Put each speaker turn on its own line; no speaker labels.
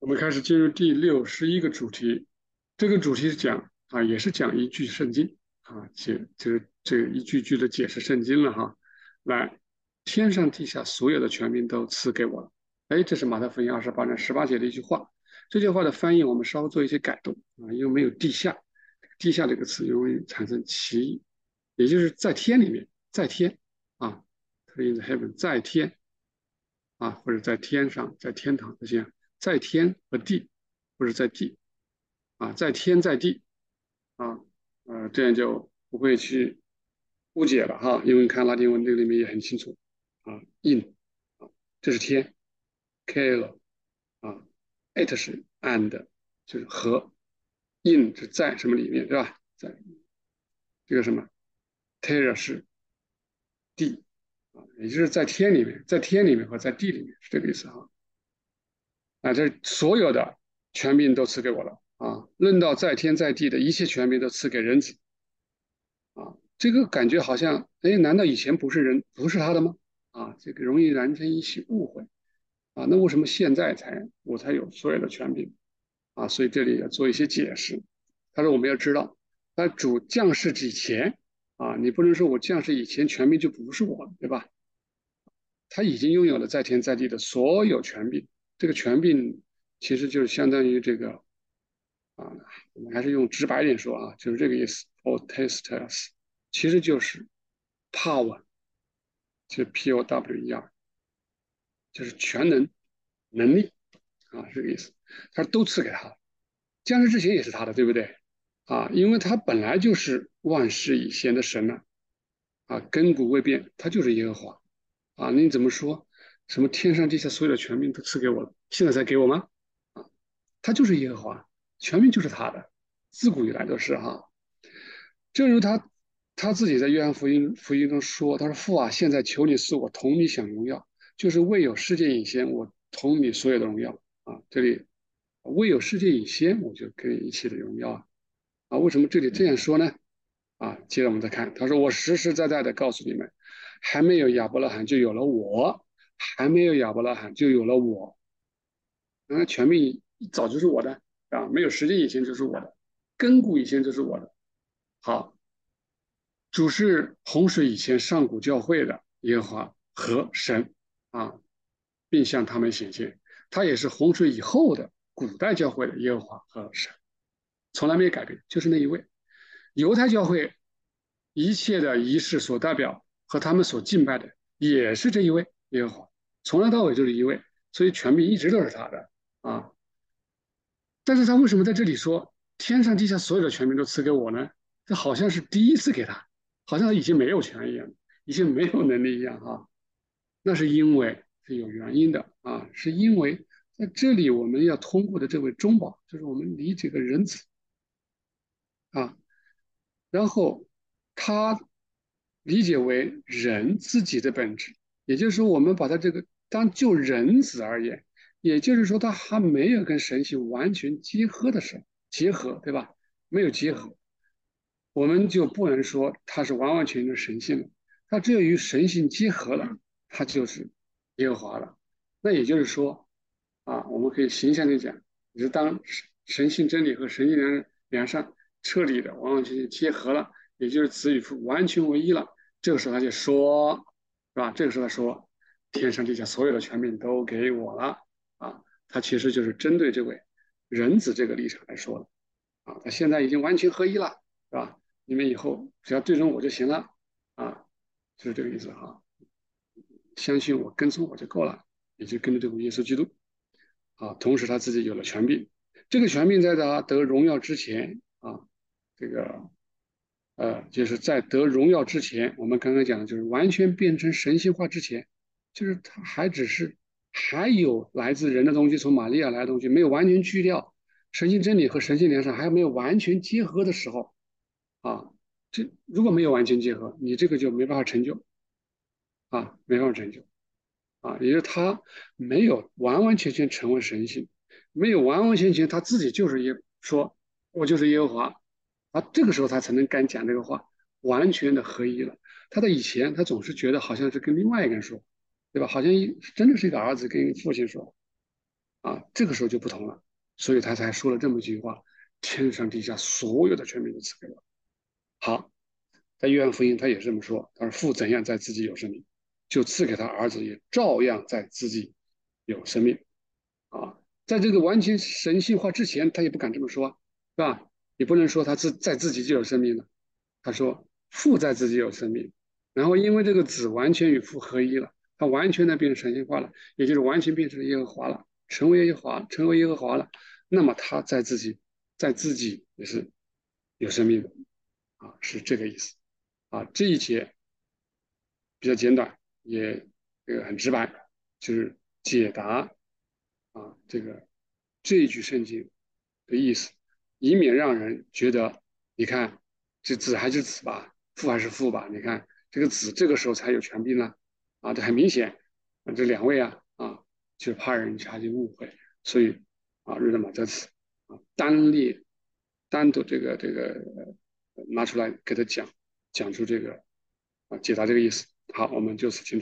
我们开始进入第六十一个主题，这个主题是讲啊，也是讲一句圣经啊，解就是这一句句的解释圣经了哈。来，天上地下所有的权柄都赐给我了。哎，这是马太福音二十八章十八节的一句话。这句话的翻译我们稍微做一些改动啊，因为没有地下，地下这个词容易产生歧义，也就是在天里面，在天啊，in the heaven，在天啊，或者在天上，在天堂这些。在天和地，不是在地，啊，在天在地，啊，呃，这样就不会去误解了哈，因为你看拉丁文这个里面也很清楚，啊，in，这是天 k l 啊，it 是 and，就是和，in 是在什么里面，对吧？在这个什么，terra 是地，啊，也就是在天里面，在天里面和在地里面是这个意思哈。啊，这所有的权柄都赐给我了啊！论到在天在地的一切权柄都赐给人子啊！这个感觉好像，哎，难道以前不是人不是他的吗？啊，这个容易燃成一些误会啊！那为什么现在才我才有所有的权柄啊？所以这里要做一些解释。他说我们要知道，在主降世之前啊，你不能说我降世以前权柄就不是我的，对吧？他已经拥有了在天在地的所有权柄。这个权柄其实就是相当于这个啊，我们还是用直白点说啊，就是这个意思。Potestas 其实就是 power，就是 P O W E R，就是全能能力啊，这个意思。他都赐给他了，降世之前也是他的，对不对？啊，因为他本来就是万事以先的神呢，啊，亘古未变，他就是耶和华啊，你怎么说？什么天上地下所有的权柄都赐给我了，现在才给我吗？啊，他就是耶和华，权柄就是他的，自古以来都是哈。正如他他自己在约翰福音福音中说：“他说父啊，现在求你赐我同你享荣耀，就是未有世界以前，我同你所有的荣耀啊。这里未有世界以先，我就跟你一切的荣耀啊。啊，为什么这里这样说呢？啊，接着我们再看，他说我实实在在的告诉你们，还没有亚伯拉罕就有了我。”还没有亚伯拉罕，就有了我。那权柄早就是我的啊，没有时间以前就是我的，根古以前就是我的。好，主是洪水以前上古教会的耶和华和神啊，并向他们显现。他也是洪水以后的古代教会的耶和华和神，从来没有改变，就是那一位。犹太教会一切的仪式所代表和他们所敬拜的，也是这一位耶和华。从来到尾就是一位，所以权柄一直都是他的啊。但是他为什么在这里说天上地下所有的权柄都赐给我呢？这好像是第一次给他，好像他已经没有权一样，已经没有能力一样哈。那是因为是有原因的啊，是因为在这里我们要通过的这位中保，就是我们理解个人子啊，然后他理解为人自己的本质。也就是说，我们把它这个当就人子而言，也就是说，他还没有跟神性完全结合的时候，结合，对吧？没有结合，我们就不能说他是完完全全的神性了。他只有与神性结合了，他就是耶和华了。那也就是说，啊，我们可以形象的讲，是当神性真理和神性良良善彻底的完完全全结合了，也就是子与父完全为一了。这个时候他就说。啊？这个时候他说，天上地下所有的权柄都给我了啊！他其实就是针对这位人子这个立场来说的啊！他现在已经完全合一了，是吧？你们以后只要对准我就行了啊！就是这个意思哈。相信我，跟从我就够了，也就跟着这位耶稣基督啊。同时他自己有了权柄，这个权柄在他得荣耀之前啊，这个。呃，就是在得荣耀之前，我们刚刚讲的就是完全变成神性化之前，就是他还只是还有来自人的东西，从玛利亚来的东西没有完全去掉，神性真理和神性良善还没有完全结合的时候，啊，这如果没有完全结合，你这个就没办法成就，啊，没办法成就，啊，也就是他没有完完全全成为神性，没有完完全全他自己就是耶说，我就是耶和华。啊，这个时候他才能敢讲这个话，完全的合一了。他在以前，他总是觉得好像是跟另外一个人说，对吧？好像一真的是一个儿子跟父亲说，啊，这个时候就不同了，所以他才说了这么一句话：天上地下所有的权柄都赐给我。好，在约翰福音他也这么说，他说父怎样在自己有生命，就赐给他儿子也照样在自己有生命。啊，在这个完全神性化之前，他也不敢这么说，是吧？你不能说他自在自己就有生命了。他说父在自己有生命，然后因为这个子完全与父合一了，他完全的变成神性化了，也就是完全变成耶和华了，成为耶和华，成为耶和华了。那么他在自己，在自己也是有生命的。啊，是这个意思，啊，这一节比较简短，也这个很直白，就是解答啊这个这一句圣经的意思，以免让人觉得，你看这子还是子吧，父还是父吧，你看这个子这个时候才有权柄呢，啊，这很明显，这两位啊啊，就怕人家就误会，所以啊，日德玛这次啊单列单独这个这个。拿出来给他讲，讲出这个啊，解答这个意思。好，我们就此停。